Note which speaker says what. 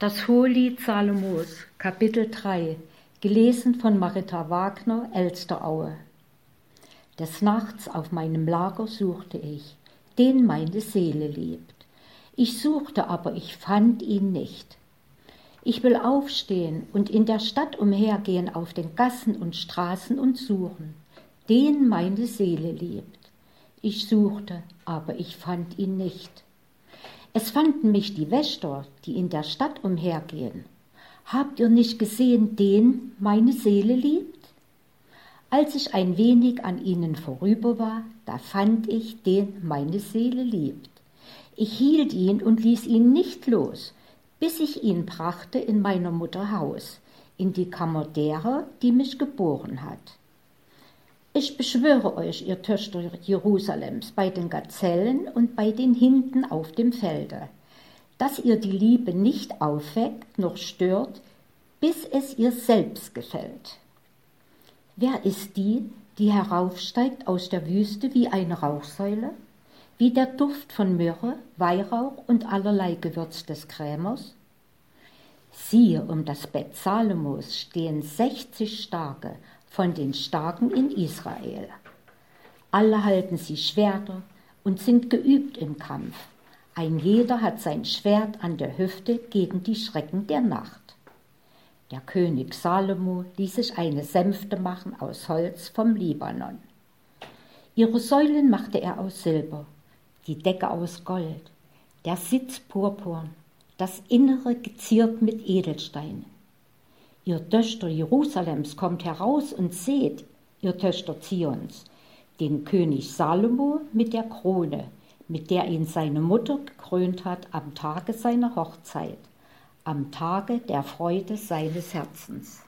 Speaker 1: Das Hohelied Salomos, Kapitel 3, gelesen von Marita Wagner, Elsteraue. Des Nachts auf meinem Lager suchte ich, den meine Seele liebt. Ich suchte, aber ich fand ihn nicht. Ich will aufstehen und in der Stadt umhergehen auf den Gassen und Straßen und suchen, den meine Seele liebt. Ich suchte, aber ich fand ihn nicht. Es fanden mich die Wächter, die in der Stadt umhergehen. Habt ihr nicht gesehen, den meine Seele liebt? Als ich ein wenig an ihnen vorüber war, da fand ich, den meine Seele liebt. Ich hielt ihn und ließ ihn nicht los, bis ich ihn brachte in meiner Mutter Haus, in die Kammer derer, die mich geboren hat. Ich beschwöre euch, ihr Töchter Jerusalems, bei den Gazellen und bei den Hinden auf dem Felde, dass ihr die Liebe nicht aufweckt noch stört, bis es ihr selbst gefällt. Wer ist die, die heraufsteigt aus der Wüste wie eine Rauchsäule, wie der Duft von Myrrhe, Weihrauch und allerlei Gewürz des Krämers? Siehe, um das Bett Salomos stehen sechzig Starke von den Starken in Israel. Alle halten sie Schwerter und sind geübt im Kampf. Ein jeder hat sein Schwert an der Hüfte gegen die Schrecken der Nacht. Der König Salomo ließ sich eine Sänfte machen aus Holz vom Libanon. Ihre Säulen machte er aus Silber, die Decke aus Gold, der Sitz purpurn, das Innere geziert mit Edelsteinen. Ihr Töchter Jerusalems kommt heraus und seht, ihr Töchter Zions, den König Salomo mit der Krone, mit der ihn seine Mutter gekrönt hat am Tage seiner Hochzeit, am Tage der Freude seines Herzens.